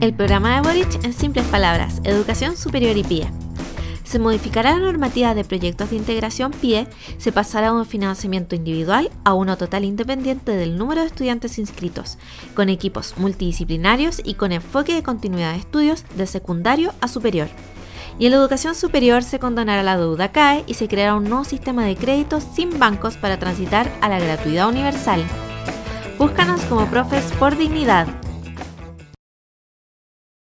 El programa de Boric, en simples palabras, Educación Superior y PIE. Se modificará la normativa de proyectos de integración PIE, se pasará de un financiamiento individual a uno total independiente del número de estudiantes inscritos, con equipos multidisciplinarios y con enfoque de continuidad de estudios de secundario a superior. Y en la educación superior se condonará la deuda CAE y se creará un nuevo sistema de créditos sin bancos para transitar a la gratuidad universal. Búscanos como Profes por Dignidad